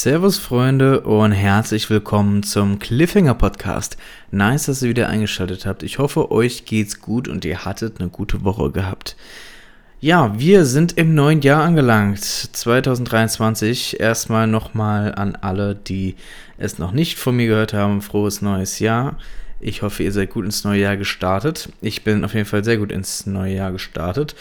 Servus Freunde und herzlich willkommen zum Cliffhanger Podcast. Nice, dass ihr wieder eingeschaltet habt. Ich hoffe, euch geht's gut und ihr hattet eine gute Woche gehabt. Ja, wir sind im neuen Jahr angelangt. 2023. Erstmal nochmal an alle, die es noch nicht von mir gehört haben. Frohes neues Jahr. Ich hoffe, ihr seid gut ins neue Jahr gestartet. Ich bin auf jeden Fall sehr gut ins neue Jahr gestartet.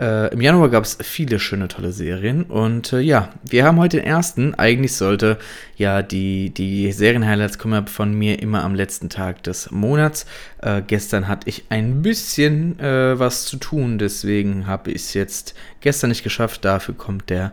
Äh, Im Januar gab es viele schöne, tolle Serien. Und äh, ja, wir haben heute den ersten. Eigentlich sollte ja die, die Serien-Highlights kommen von mir immer am letzten Tag des Monats. Äh, gestern hatte ich ein bisschen äh, was zu tun, deswegen habe ich es jetzt gestern nicht geschafft. Dafür kommt der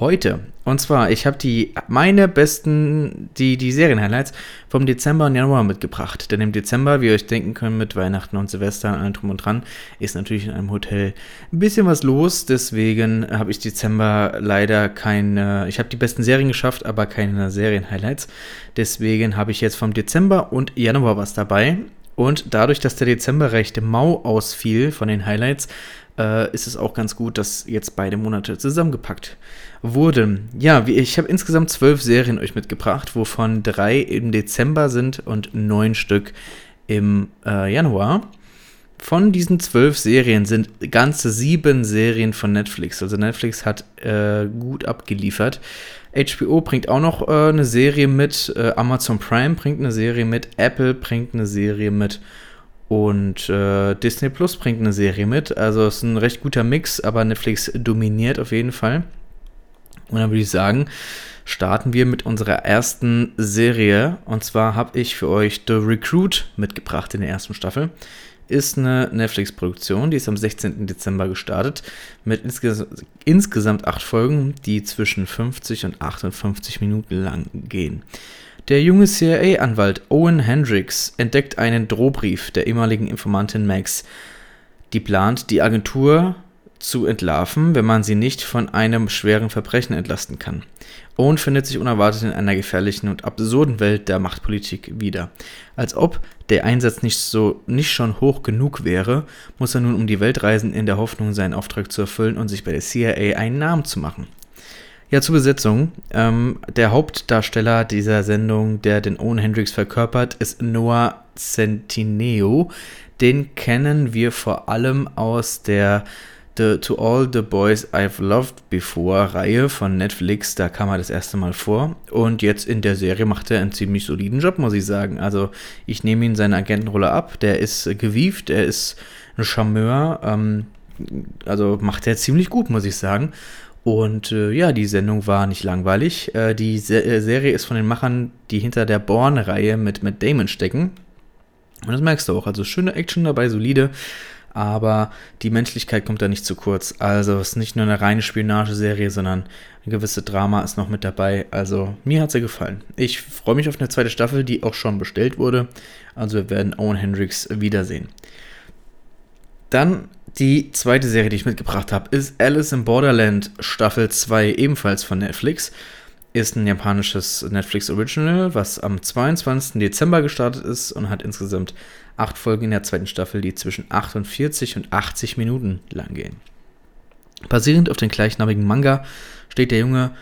heute. Und zwar, ich habe die meine besten, die, die Serien-Highlights vom Dezember und Januar mitgebracht. Denn im Dezember, wie ihr euch denken könnt, mit Weihnachten und Silvester und allem drum und dran, ist natürlich in einem Hotel ein bisschen was los. Deswegen habe ich Dezember leider keine, ich habe die besten Serien geschafft, aber keine Serien-Highlights. Deswegen habe ich jetzt vom Dezember und Januar was dabei. Und dadurch, dass der Dezember recht mau ausfiel von den Highlights, äh, ist es auch ganz gut, dass jetzt beide Monate zusammengepackt wurden. Ja, ich habe insgesamt zwölf Serien euch mitgebracht, wovon drei im Dezember sind und neun Stück im äh, Januar. Von diesen zwölf Serien sind ganze sieben Serien von Netflix. Also Netflix hat äh, gut abgeliefert. HBO bringt auch noch äh, eine Serie mit, äh, Amazon Prime bringt eine Serie mit, Apple bringt eine Serie mit und äh, Disney Plus bringt eine Serie mit. Also es ist ein recht guter Mix, aber Netflix dominiert auf jeden Fall. Und dann würde ich sagen, starten wir mit unserer ersten Serie. Und zwar habe ich für euch The Recruit mitgebracht in der ersten Staffel. Ist eine Netflix-Produktion, die ist am 16. Dezember gestartet, mit insges insgesamt acht Folgen, die zwischen 50 und 58 Minuten lang gehen. Der junge CIA-Anwalt Owen Hendricks entdeckt einen Drohbrief der ehemaligen Informantin Max, die plant, die Agentur zu entlarven, wenn man sie nicht von einem schweren Verbrechen entlasten kann. Owen findet sich unerwartet in einer gefährlichen und absurden Welt der Machtpolitik wieder. Als ob der Einsatz nicht so nicht schon hoch genug wäre, muss er nun um die Welt reisen in der Hoffnung, seinen Auftrag zu erfüllen und sich bei der CIA einen Namen zu machen. Ja, zur Besetzung. Ähm, der Hauptdarsteller dieser Sendung, der den Owen Hendricks verkörpert, ist Noah Centineo. Den kennen wir vor allem aus der The, To All the Boys I've Loved Before Reihe von Netflix. Da kam er das erste Mal vor. Und jetzt in der Serie macht er einen ziemlich soliden Job, muss ich sagen. Also ich nehme ihn seine Agentenrolle ab. Der ist gewieft, er ist ein Charmeur. Ähm, also macht er ziemlich gut, muss ich sagen. Und äh, ja, die Sendung war nicht langweilig. Äh, die Se äh, Serie ist von den Machern, die hinter der Born-Reihe mit Matt Damon stecken. Und das merkst du auch. Also schöne Action dabei, solide. Aber die Menschlichkeit kommt da nicht zu kurz. Also es ist nicht nur eine reine Spionageserie, sondern ein gewisses Drama ist noch mit dabei. Also mir hat sie gefallen. Ich freue mich auf eine zweite Staffel, die auch schon bestellt wurde. Also wir werden Owen Hendricks wiedersehen. Dann die zweite Serie, die ich mitgebracht habe, ist Alice in Borderland Staffel 2, ebenfalls von Netflix. Ist ein japanisches Netflix Original, was am 22. Dezember gestartet ist und hat insgesamt acht Folgen in der zweiten Staffel, die zwischen 48 und 80 Minuten lang gehen. Basierend auf dem gleichnamigen Manga steht der junge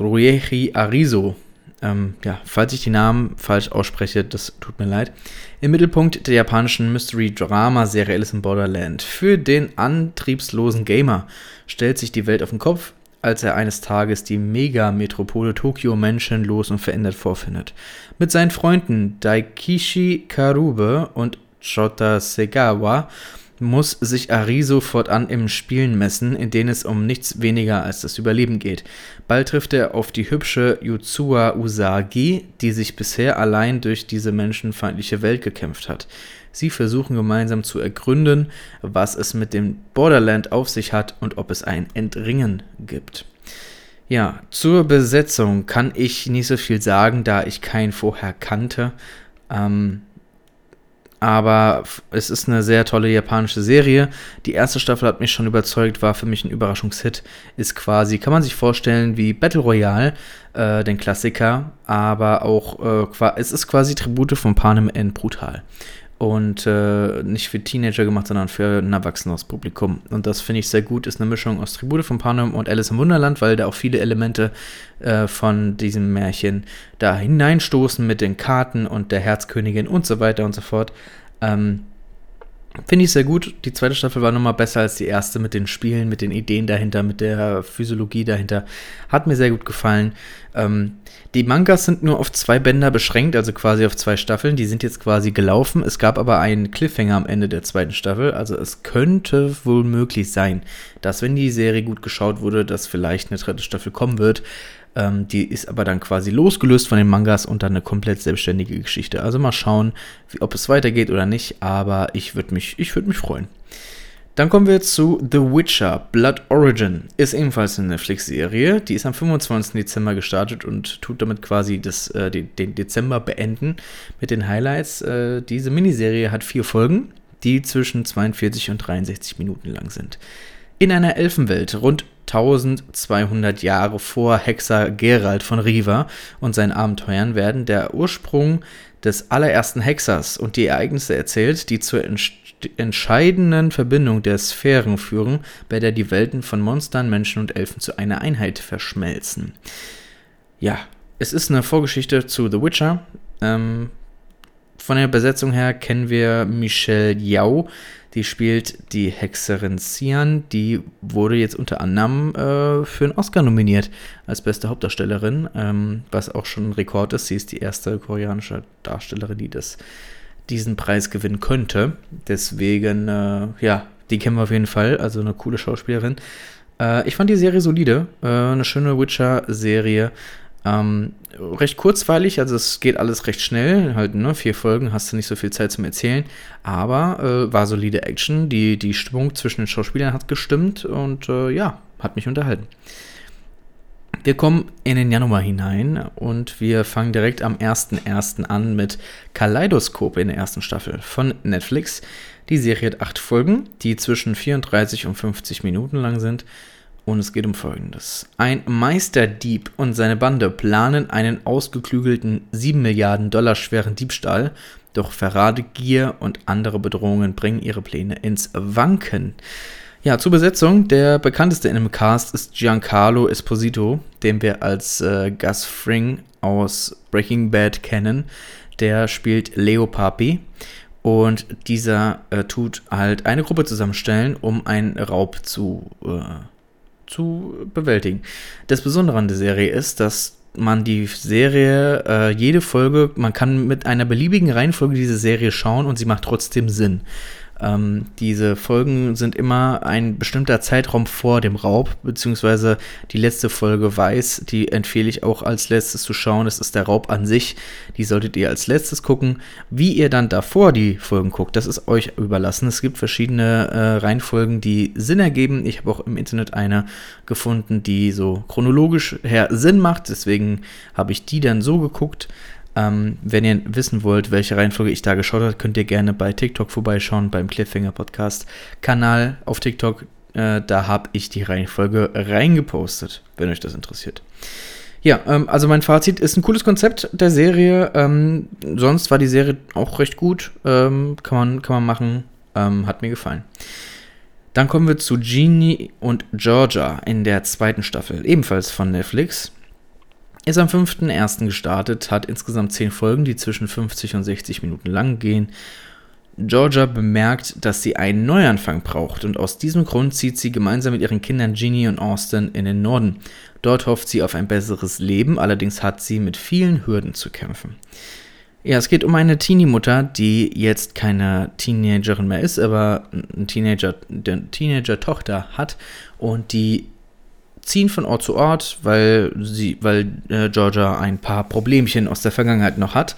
Ruehi Arizo ähm, ja, falls ich die Namen falsch ausspreche, das tut mir leid. Im Mittelpunkt der japanischen Mystery-Drama-Serie Alice in Borderland. Für den antriebslosen Gamer stellt sich die Welt auf den Kopf, als er eines Tages die Megametropole Tokio menschenlos und verändert vorfindet. Mit seinen Freunden Daikishi Karube und Chota Segawa muss sich Ariso fortan im Spielen messen, in denen es um nichts weniger als das Überleben geht. Bald trifft er auf die hübsche Yuzua Usagi, die sich bisher allein durch diese menschenfeindliche Welt gekämpft hat. Sie versuchen gemeinsam zu ergründen, was es mit dem Borderland auf sich hat und ob es ein Entringen gibt. Ja, zur Besetzung kann ich nicht so viel sagen, da ich keinen vorher kannte. Ähm, aber es ist eine sehr tolle japanische Serie. Die erste Staffel hat mich schon überzeugt, war für mich ein Überraschungshit. Ist quasi, kann man sich vorstellen, wie Battle Royale, äh, den Klassiker, aber auch, äh, es ist quasi Tribute von Panem N brutal. Und äh, nicht für Teenager gemacht, sondern für ein erwachsenes Publikum. Und das finde ich sehr gut. Ist eine Mischung aus Tribute von Panem und Alice im Wunderland, weil da auch viele Elemente äh, von diesem Märchen da hineinstoßen mit den Karten und der Herzkönigin und so weiter und so fort. Ähm, Finde ich sehr gut. Die zweite Staffel war nochmal besser als die erste mit den Spielen, mit den Ideen dahinter, mit der Physiologie dahinter. Hat mir sehr gut gefallen. Ähm, die Mangas sind nur auf zwei Bänder beschränkt, also quasi auf zwei Staffeln. Die sind jetzt quasi gelaufen. Es gab aber einen Cliffhanger am Ende der zweiten Staffel. Also es könnte wohl möglich sein, dass wenn die Serie gut geschaut wurde, dass vielleicht eine dritte Staffel kommen wird. Ähm, die ist aber dann quasi losgelöst von den Mangas und dann eine komplett selbstständige Geschichte. Also mal schauen, wie, ob es weitergeht oder nicht, aber ich würde mich, würd mich freuen. Dann kommen wir zu The Witcher Blood Origin. Ist ebenfalls eine Netflix-Serie. Die ist am 25. Dezember gestartet und tut damit quasi das, äh, den, Dezember beenden mit den Highlights. Äh, diese Miniserie hat vier Folgen, die zwischen 42 und 63 Minuten lang sind. In einer Elfenwelt rund 1200 Jahre vor Hexer Gerald von Riva und seinen Abenteuern werden der Ursprung des allerersten Hexers und die Ereignisse erzählt, die zur entscheidenden Verbindung der Sphären führen, bei der die Welten von Monstern, Menschen und Elfen zu einer Einheit verschmelzen. Ja, es ist eine Vorgeschichte zu The Witcher. Ähm, von der Besetzung her kennen wir Michelle Yao, die spielt die Hexerin Cian. Die wurde jetzt unter anderem äh, für einen Oscar nominiert als beste Hauptdarstellerin, ähm, was auch schon ein Rekord ist. Sie ist die erste koreanische Darstellerin, die das, diesen Preis gewinnen könnte. Deswegen, äh, ja, die kennen wir auf jeden Fall. Also eine coole Schauspielerin. Äh, ich fand die Serie solide. Äh, eine schöne Witcher-Serie. Ähm, recht kurzweilig, also es geht alles recht schnell, halt ne, vier Folgen, hast du nicht so viel Zeit zum Erzählen, aber äh, war solide Action, die, die Stimmung zwischen den Schauspielern hat gestimmt und äh, ja, hat mich unterhalten. Wir kommen in den Januar hinein und wir fangen direkt am 1.1. an mit Kaleidoskop in der ersten Staffel von Netflix. Die Serie hat acht Folgen, die zwischen 34 und 50 Minuten lang sind. Und es geht um Folgendes. Ein Meisterdieb und seine Bande planen einen ausgeklügelten 7 Milliarden Dollar schweren Diebstahl, doch Verrate, Gier und andere Bedrohungen bringen ihre Pläne ins Wanken. Ja, zur Besetzung. Der bekannteste in dem Cast ist Giancarlo Esposito, den wir als äh, Gus Fring aus Breaking Bad kennen. Der spielt Leo Papi. Und dieser äh, tut halt eine Gruppe zusammenstellen, um einen Raub zu äh, zu bewältigen. Das Besondere an der Serie ist, dass man die Serie, äh, jede Folge, man kann mit einer beliebigen Reihenfolge diese Serie schauen und sie macht trotzdem Sinn. Ähm, diese Folgen sind immer ein bestimmter Zeitraum vor dem Raub, beziehungsweise die letzte Folge weiß, die empfehle ich auch als letztes zu schauen. Das ist der Raub an sich. Die solltet ihr als letztes gucken. Wie ihr dann davor die Folgen guckt, das ist euch überlassen. Es gibt verschiedene äh, Reihenfolgen, die Sinn ergeben. Ich habe auch im Internet eine gefunden, die so chronologisch her Sinn macht. Deswegen habe ich die dann so geguckt. Ähm, wenn ihr wissen wollt, welche Reihenfolge ich da geschaut habe, könnt ihr gerne bei TikTok vorbeischauen, beim Cliffhanger Podcast Kanal auf TikTok. Äh, da habe ich die Reihenfolge reingepostet, wenn euch das interessiert. Ja, ähm, also mein Fazit ist ein cooles Konzept der Serie. Ähm, sonst war die Serie auch recht gut. Ähm, kann, man, kann man machen. Ähm, hat mir gefallen. Dann kommen wir zu Genie und Georgia in der zweiten Staffel, ebenfalls von Netflix. Ist am 5.1. gestartet, hat insgesamt 10 Folgen, die zwischen 50 und 60 Minuten lang gehen. Georgia bemerkt, dass sie einen Neuanfang braucht und aus diesem Grund zieht sie gemeinsam mit ihren Kindern Jeannie und Austin in den Norden. Dort hofft sie auf ein besseres Leben, allerdings hat sie mit vielen Hürden zu kämpfen. Ja, es geht um eine Teenie-Mutter, die jetzt keine Teenagerin mehr ist, aber eine Teenager, eine Teenager-Tochter hat und die ziehen von Ort zu Ort, weil sie, weil äh, Georgia ein paar Problemchen aus der Vergangenheit noch hat.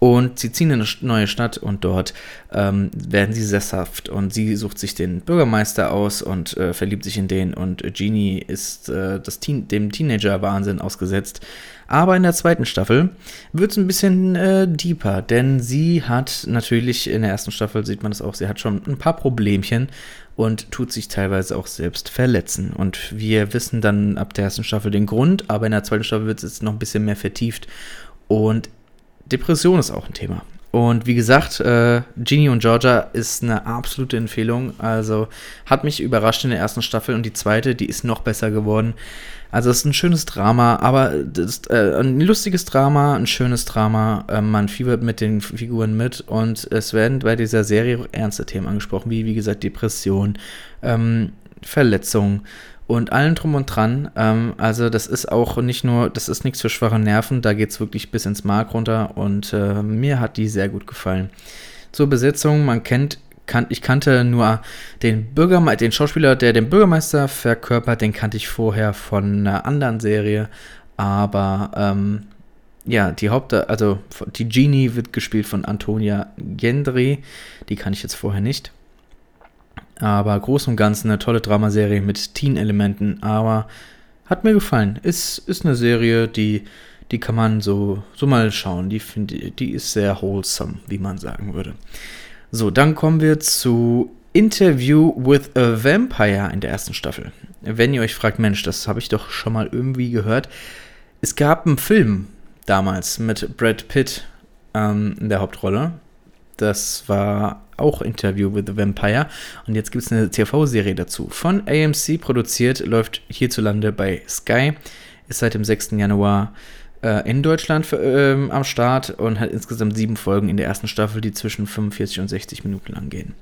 Und sie ziehen in eine neue Stadt und dort ähm, werden sie sesshaft. Und sie sucht sich den Bürgermeister aus und äh, verliebt sich in den. Und Jeannie ist äh, Teen dem Teenager-Wahnsinn ausgesetzt. Aber in der zweiten Staffel wird es ein bisschen äh, deeper, denn sie hat natürlich, in der ersten Staffel sieht man das auch, sie hat schon ein paar Problemchen und tut sich teilweise auch selbst verletzen. Und wir wissen dann ab der ersten Staffel den Grund, aber in der zweiten Staffel wird es jetzt noch ein bisschen mehr vertieft. Und Depression ist auch ein Thema. Und wie gesagt, äh, Genie und Georgia ist eine absolute Empfehlung. Also hat mich überrascht in der ersten Staffel und die zweite, die ist noch besser geworden. Also es ist ein schönes Drama, aber das, äh, ein lustiges Drama, ein schönes Drama. Äh, man fiebert mit den Figuren mit und es werden bei dieser Serie ernste Themen angesprochen, wie wie gesagt Depression, ähm, Verletzung und allen drum und dran. Ähm, also das ist auch nicht nur, das ist nichts für schwache Nerven, da geht es wirklich bis ins Mark runter und äh, mir hat die sehr gut gefallen. Zur Besetzung, man kennt, kan ich kannte nur den Bürgermeister, den Schauspieler, der den Bürgermeister verkörpert, den kannte ich vorher von einer anderen Serie, aber ähm, ja, die Haupt, also die Genie wird gespielt von Antonia Gendry, die kann ich jetzt vorher nicht. Aber groß und ganz eine tolle Dramaserie mit Teen-Elementen, aber hat mir gefallen. Ist, ist eine Serie, die, die kann man so, so mal schauen. Die, find, die ist sehr wholesome, wie man sagen würde. So, dann kommen wir zu Interview with a Vampire in der ersten Staffel. Wenn ihr euch fragt, Mensch, das habe ich doch schon mal irgendwie gehört. Es gab einen Film damals mit Brad Pitt ähm, in der Hauptrolle. Das war auch Interview with the Vampire. Und jetzt gibt es eine TV-Serie dazu. Von AMC produziert, läuft hierzulande bei Sky. Ist seit dem 6. Januar äh, in Deutschland äh, am Start und hat insgesamt sieben Folgen in der ersten Staffel, die zwischen 45 und 60 Minuten lang gehen.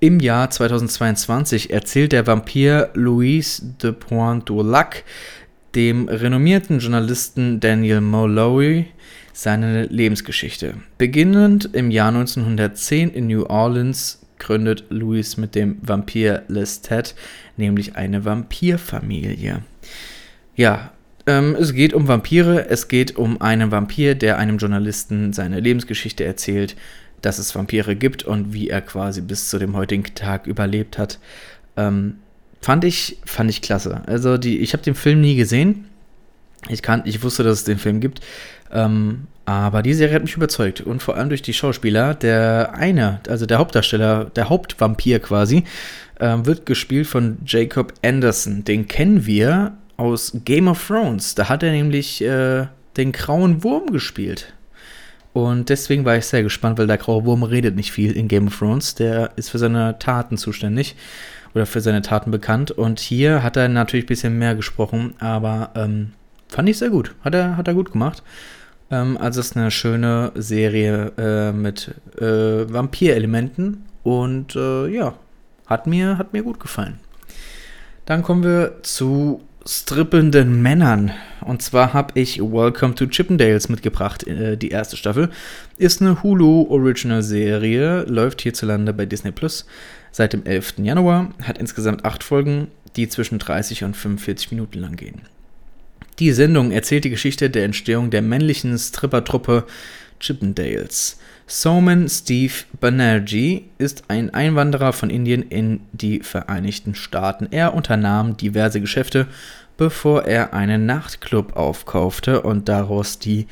Im Jahr 2022 erzählt der Vampir Louis de Pointe-Dulac dem renommierten Journalisten Daniel Molloy seine Lebensgeschichte. Beginnend im Jahr 1910 in New Orleans gründet Louis mit dem Vampir Lestat nämlich eine Vampirfamilie. Ja, ähm, es geht um Vampire, es geht um einen Vampir, der einem Journalisten seine Lebensgeschichte erzählt, dass es Vampire gibt und wie er quasi bis zu dem heutigen Tag überlebt hat. Ähm, fand ich, fand ich klasse. Also die, ich habe den Film nie gesehen. Ich, kann, ich wusste, dass es den Film gibt. Ähm, aber die Serie hat mich überzeugt. Und vor allem durch die Schauspieler. Der eine, also der Hauptdarsteller, der Hauptvampir quasi, äh, wird gespielt von Jacob Anderson. Den kennen wir aus Game of Thrones. Da hat er nämlich äh, den grauen Wurm gespielt. Und deswegen war ich sehr gespannt, weil der graue Wurm redet nicht viel in Game of Thrones. Der ist für seine Taten zuständig oder für seine Taten bekannt. Und hier hat er natürlich ein bisschen mehr gesprochen, aber ähm, fand ich sehr gut. Hat er, hat er gut gemacht. Ähm, also es ist eine schöne Serie äh, mit äh, Vampirelementen und äh, ja, hat mir, hat mir gut gefallen. Dann kommen wir zu strippenden Männern. Und zwar habe ich Welcome to Chippendales mitgebracht. Äh, die erste Staffel ist eine Hulu-Original-Serie, läuft hierzulande bei Disney Plus seit dem 11. Januar, hat insgesamt acht Folgen, die zwischen 30 und 45 Minuten lang gehen. Die Sendung erzählt die Geschichte der Entstehung der männlichen Strippertruppe Chippendales. Soman Steve Banerjee ist ein Einwanderer von Indien in die Vereinigten Staaten. Er unternahm diverse Geschäfte, bevor er einen Nachtclub aufkaufte und daraus die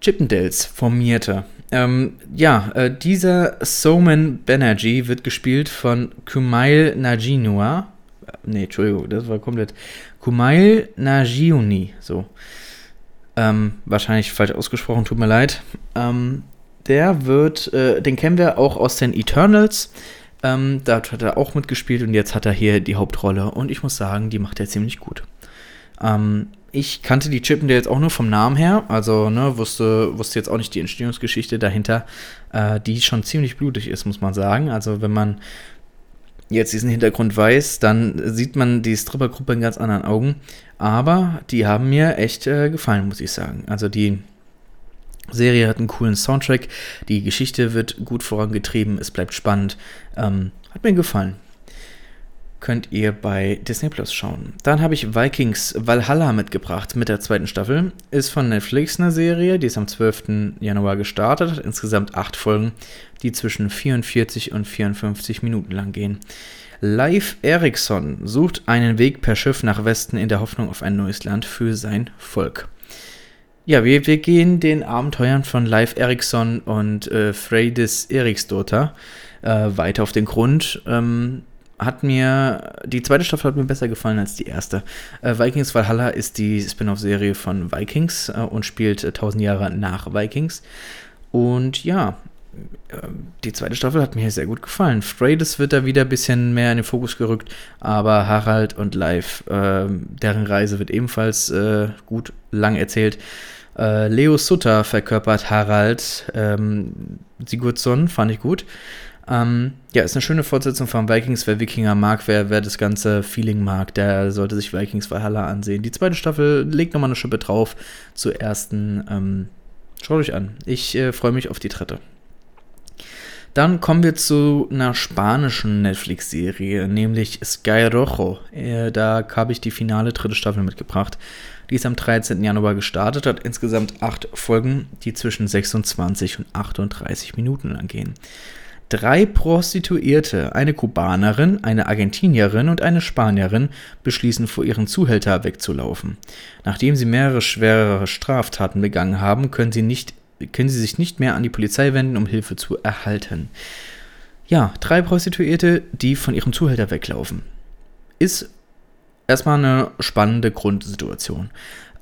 Chippendales formierte. Ähm, ja, äh, dieser Soman Banerjee wird gespielt von Kumail Najinua. Nee, Entschuldigung, das war komplett. Kumail Najiuni, so. Ähm, wahrscheinlich falsch ausgesprochen, tut mir leid. Ähm, der wird, äh, den kennen wir auch aus den Eternals. Ähm, da hat er auch mitgespielt und jetzt hat er hier die Hauptrolle. Und ich muss sagen, die macht er ziemlich gut. Ähm, ich kannte die Chippendales auch nur vom Namen her, also ne, wusste, wusste jetzt auch nicht die Entstehungsgeschichte dahinter, äh, die schon ziemlich blutig ist, muss man sagen. Also wenn man jetzt diesen Hintergrund weiß, dann sieht man die Strippergruppe in ganz anderen Augen. Aber die haben mir echt äh, gefallen, muss ich sagen. Also die Serie hat einen coolen Soundtrack, die Geschichte wird gut vorangetrieben, es bleibt spannend. Ähm, hat mir gefallen könnt ihr bei Disney Plus schauen. Dann habe ich Vikings Valhalla mitgebracht mit der zweiten Staffel. Ist von Netflix eine Serie, die ist am 12. Januar gestartet, hat insgesamt acht Folgen, die zwischen 44 und 54 Minuten lang gehen. Live Eriksson sucht einen Weg per Schiff nach Westen in der Hoffnung auf ein neues Land für sein Volk. Ja, wir, wir gehen den Abenteuern von Live Eriksson und äh, Freydis Eriksdotter äh, weiter auf den Grund. Ähm, hat mir, die zweite Staffel hat mir besser gefallen als die erste. Äh, Vikings Valhalla ist die Spin-off-Serie von Vikings äh, und spielt äh, 1000 Jahre nach Vikings. Und ja, ähm, die zweite Staffel hat mir sehr gut gefallen. Freydis wird da wieder ein bisschen mehr in den Fokus gerückt, aber Harald und Live, äh, deren Reise wird ebenfalls äh, gut lang erzählt. Äh, Leo Sutter verkörpert Harald ähm, Sigurdsson, fand ich gut. Ähm, ja, ist eine schöne Fortsetzung von Vikings. Wer Wikinger mag, wer, wer das ganze Feeling mag, der sollte sich Vikings Valhalla ansehen. Die zweite Staffel legt nochmal eine Schippe drauf zur ersten. Ähm, schaut euch an. Ich äh, freue mich auf die dritte. Dann kommen wir zu einer spanischen Netflix-Serie, nämlich Sky Rojo. Äh, da habe ich die finale dritte Staffel mitgebracht. Die ist am 13. Januar gestartet, hat insgesamt acht Folgen, die zwischen 26 und 38 Minuten lang gehen. Drei Prostituierte, eine Kubanerin, eine Argentinierin und eine Spanierin, beschließen vor ihren Zuhälter wegzulaufen. Nachdem sie mehrere schwerere Straftaten begangen haben, können sie nicht können sie sich nicht mehr an die Polizei wenden, um Hilfe zu erhalten. Ja, drei Prostituierte, die von ihrem Zuhälter weglaufen. Ist erstmal eine spannende Grundsituation.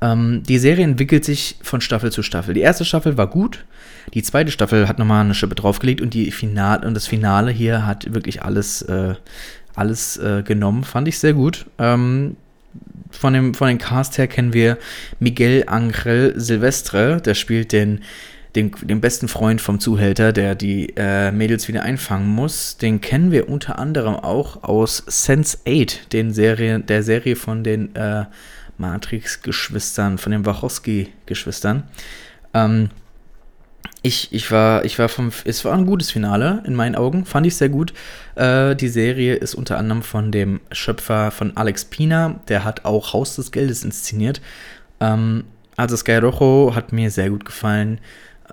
Ähm, die Serie entwickelt sich von Staffel zu Staffel. Die erste Staffel war gut, die zweite Staffel hat nochmal eine Schippe draufgelegt und, die Final und das Finale hier hat wirklich alles, äh, alles äh, genommen. Fand ich sehr gut. Ähm, von dem, von den Cast her kennen wir Miguel Angel Silvestre, der spielt den, den, den besten Freund vom Zuhälter, der die äh, Mädels wieder einfangen muss. Den kennen wir unter anderem auch aus Sense 8, den Serie, der Serie von den äh, Matrix-Geschwistern, von den Wachowski-Geschwistern. Ähm, ich, ich war, ich war vom, es war ein gutes Finale in meinen Augen, fand ich sehr gut. Äh, die Serie ist unter anderem von dem Schöpfer von Alex Pina, der hat auch Haus des Geldes inszeniert. Ähm, also Sky Rojo hat mir sehr gut gefallen.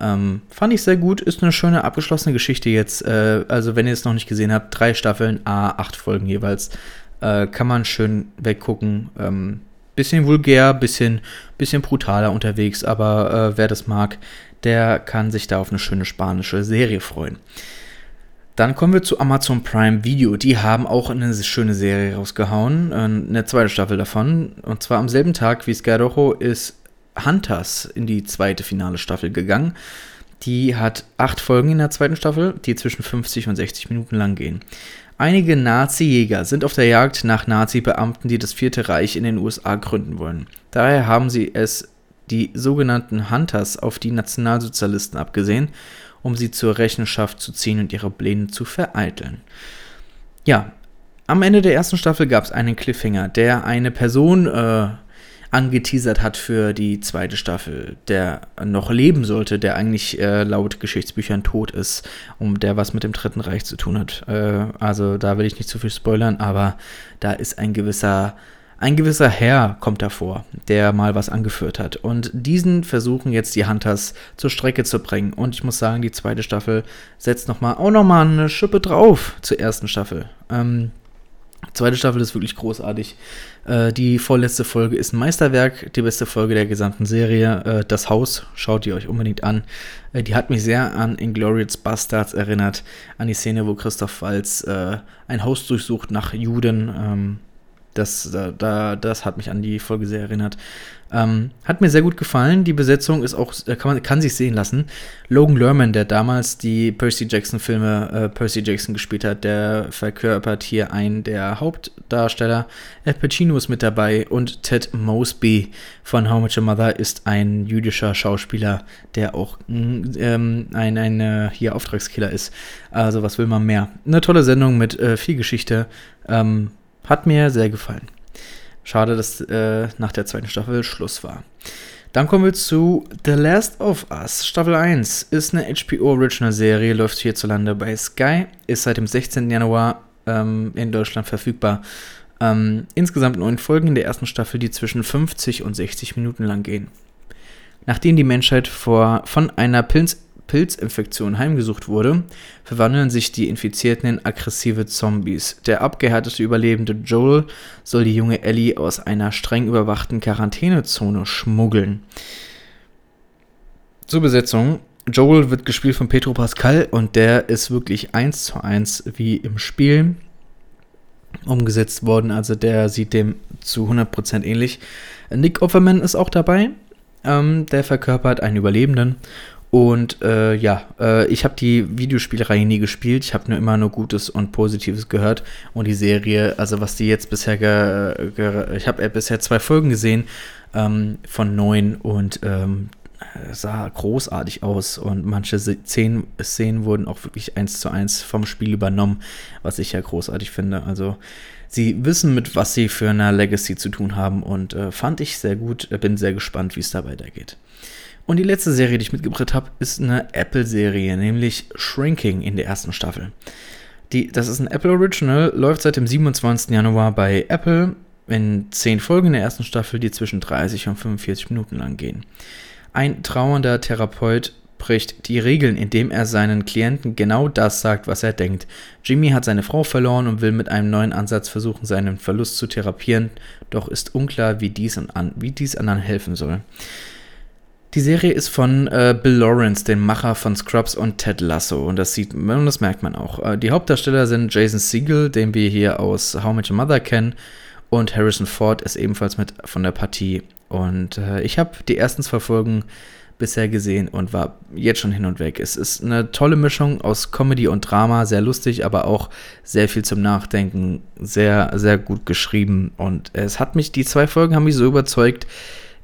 Ähm, fand ich sehr gut, ist eine schöne abgeschlossene Geschichte jetzt. Äh, also wenn ihr es noch nicht gesehen habt, drei Staffeln, a acht Folgen jeweils, äh, kann man schön weggucken. Ähm, bisschen vulgär, bisschen, bisschen brutaler unterwegs, aber äh, wer das mag, der kann sich da auf eine schöne spanische Serie freuen. Dann kommen wir zu Amazon Prime Video. Die haben auch eine schöne Serie rausgehauen, äh, eine zweite Staffel davon. Und zwar am selben Tag wie Sky ist Hunters in die zweite finale Staffel gegangen. Die hat acht Folgen in der zweiten Staffel, die zwischen 50 und 60 Minuten lang gehen. Einige Nazi-Jäger sind auf der Jagd nach Nazi-Beamten, die das Vierte Reich in den USA gründen wollen. Daher haben sie es die sogenannten Hunters auf die Nationalsozialisten abgesehen, um sie zur Rechenschaft zu ziehen und ihre Pläne zu vereiteln. Ja, am Ende der ersten Staffel gab es einen Cliffhanger, der eine Person äh, angeteasert hat für die zweite Staffel, der noch leben sollte, der eigentlich äh, laut Geschichtsbüchern tot ist und der was mit dem Dritten Reich zu tun hat. Äh, also da will ich nicht zu viel spoilern, aber da ist ein gewisser ein gewisser Herr kommt davor, der mal was angeführt hat. Und diesen versuchen jetzt die Hunters zur Strecke zu bringen. Und ich muss sagen, die zweite Staffel setzt noch mal, auch nochmal eine Schippe drauf zur ersten Staffel. Ähm, zweite Staffel ist wirklich großartig. Äh, die vorletzte Folge ist ein Meisterwerk, die beste Folge der gesamten Serie. Äh, das Haus, schaut ihr euch unbedingt an. Äh, die hat mich sehr an Inglourious Bastards erinnert, an die Szene, wo Christoph Walz äh, ein Haus durchsucht nach Juden. Ähm, das, da, das hat mich an die Folge sehr erinnert. Ähm, hat mir sehr gut gefallen. Die Besetzung ist auch, äh, kann, man, kann sich sehen lassen. Logan Lerman, der damals die Percy Jackson-Filme äh, Percy Jackson gespielt hat, der verkörpert hier einen der Hauptdarsteller. Al Pacino ist mit dabei und Ted Mosby von How Much Your Mother ist ein jüdischer Schauspieler, der auch mm, ähm, ein, ein äh, hier Auftragskiller ist. Also was will man mehr? Eine tolle Sendung mit äh, viel Geschichte. Ähm, hat mir sehr gefallen. Schade, dass äh, nach der zweiten Staffel Schluss war. Dann kommen wir zu The Last of Us. Staffel 1 ist eine HBO Original Serie, läuft hierzulande bei Sky, ist seit dem 16. Januar ähm, in Deutschland verfügbar. Ähm, insgesamt neun Folgen in der ersten Staffel, die zwischen 50 und 60 Minuten lang gehen. Nachdem die Menschheit vor, von einer Pilz Pilzinfektion heimgesucht wurde, verwandeln sich die Infizierten in aggressive Zombies. Der abgehärtete Überlebende Joel soll die junge Ellie aus einer streng überwachten Quarantänezone schmuggeln. Zur Besetzung. Joel wird gespielt von Pedro Pascal und der ist wirklich eins zu eins wie im Spiel umgesetzt worden. Also der sieht dem zu 100% ähnlich. Nick Offerman ist auch dabei. Ähm, der verkörpert einen Überlebenden Und äh, ja, äh, ich habe die Videospielreihe nie gespielt. Ich habe nur immer nur Gutes und Positives gehört. Und die Serie, also was die jetzt bisher, ge, ge ich habe äh, bisher zwei Folgen gesehen ähm, von neun und ähm, sah großartig aus. Und manche Szenen, Szenen wurden auch wirklich eins zu eins vom Spiel übernommen, was ich ja großartig finde. Also sie wissen, mit was sie für eine Legacy zu tun haben und äh, fand ich sehr gut. Bin sehr gespannt, wie es da weitergeht. Und die letzte Serie, die ich mitgebracht habe, ist eine Apple-Serie, nämlich Shrinking in der ersten Staffel. Die, das ist ein Apple Original, läuft seit dem 27. Januar bei Apple in zehn Folgen in der ersten Staffel, die zwischen 30 und 45 Minuten lang gehen. Ein trauernder Therapeut bricht die Regeln, indem er seinen Klienten genau das sagt, was er denkt. Jimmy hat seine Frau verloren und will mit einem neuen Ansatz versuchen, seinen Verlust zu therapieren, doch ist unklar, wie dies, an, wie dies anderen helfen soll. Die Serie ist von äh, Bill Lawrence, dem Macher von Scrubs und Ted Lasso. Und das sieht man, das merkt man auch. Äh, die Hauptdarsteller sind Jason Siegel, den wir hier aus How Much Your Mother kennen. Und Harrison Ford ist ebenfalls mit von der Partie. Und äh, ich habe die ersten zwei Folgen bisher gesehen und war jetzt schon hin und weg. Es ist eine tolle Mischung aus Comedy und Drama, sehr lustig, aber auch sehr viel zum Nachdenken, sehr, sehr gut geschrieben. Und es hat mich, die zwei Folgen haben mich so überzeugt,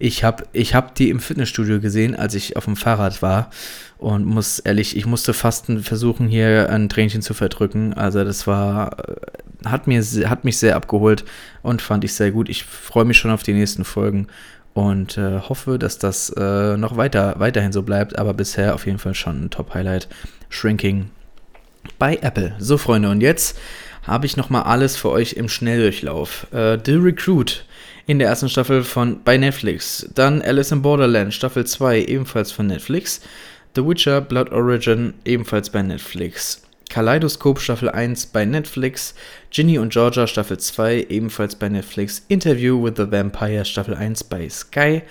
ich habe ich hab die im Fitnessstudio gesehen, als ich auf dem Fahrrad war. Und muss ehrlich, ich musste fast versuchen, hier ein Tränchen zu verdrücken. Also das war, äh, hat, mir, hat mich sehr abgeholt und fand ich sehr gut. Ich freue mich schon auf die nächsten Folgen und äh, hoffe, dass das äh, noch weiter, weiterhin so bleibt. Aber bisher auf jeden Fall schon ein Top-Highlight. Shrinking bei Apple. So, Freunde, und jetzt habe ich nochmal alles für euch im Schnelldurchlauf. Äh, The Recruit in der ersten Staffel von bei Netflix. Dann Alice in Borderland Staffel 2 ebenfalls von Netflix. The Witcher Blood Origin ebenfalls bei Netflix. Kaleidoskop Staffel 1 bei Netflix. Ginny und Georgia Staffel 2 ebenfalls bei Netflix. Interview with the Vampire Staffel 1 bei Sky.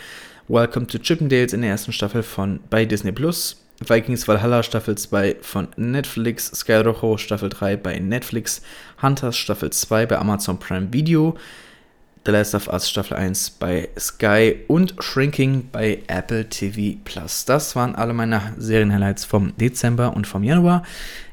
Welcome to Chippendales in der ersten Staffel von bei Disney Plus. Vikings Valhalla Staffel 2 von Netflix, Sky Rojo Staffel 3 bei Netflix, Hunters Staffel 2 bei Amazon Prime Video, The Last of Us Staffel 1 bei Sky und Shrinking bei Apple TV Plus. Das waren alle meine Serienhighlights vom Dezember und vom Januar.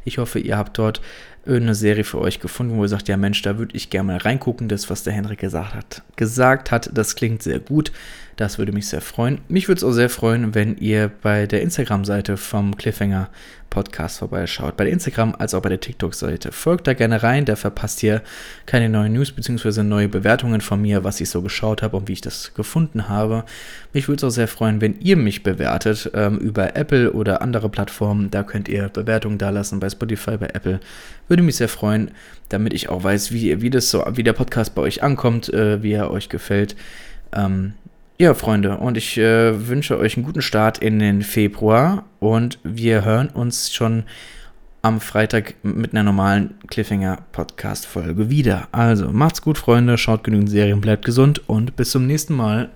Ich hoffe, ihr habt dort irgendeine Serie für euch gefunden, wo ihr sagt, ja Mensch, da würde ich gerne mal reingucken. Das, was der Henrik gesagt hat, gesagt hat, das klingt sehr gut. Das würde mich sehr freuen. Mich würde es auch sehr freuen, wenn ihr bei der Instagram-Seite vom Cliffhanger Podcast vorbeischaut. Bei der Instagram als auch bei der TikTok-Seite. Folgt da gerne rein, da verpasst ihr keine neuen News bzw. neue Bewertungen von mir, was ich so geschaut habe und wie ich das gefunden habe. Mich würde es auch sehr freuen, wenn ihr mich bewertet ähm, über Apple oder andere Plattformen. Da könnt ihr Bewertungen dalassen bei Spotify, bei Apple. Würde mich sehr freuen, damit ich auch weiß, wie, wie das so, wie der Podcast bei euch ankommt, äh, wie er euch gefällt. Ähm, ja, Freunde, und ich äh, wünsche euch einen guten Start in den Februar und wir hören uns schon am Freitag mit einer normalen Cliffhanger-Podcast-Folge wieder. Also macht's gut, Freunde, schaut genügend Serien, bleibt gesund und bis zum nächsten Mal.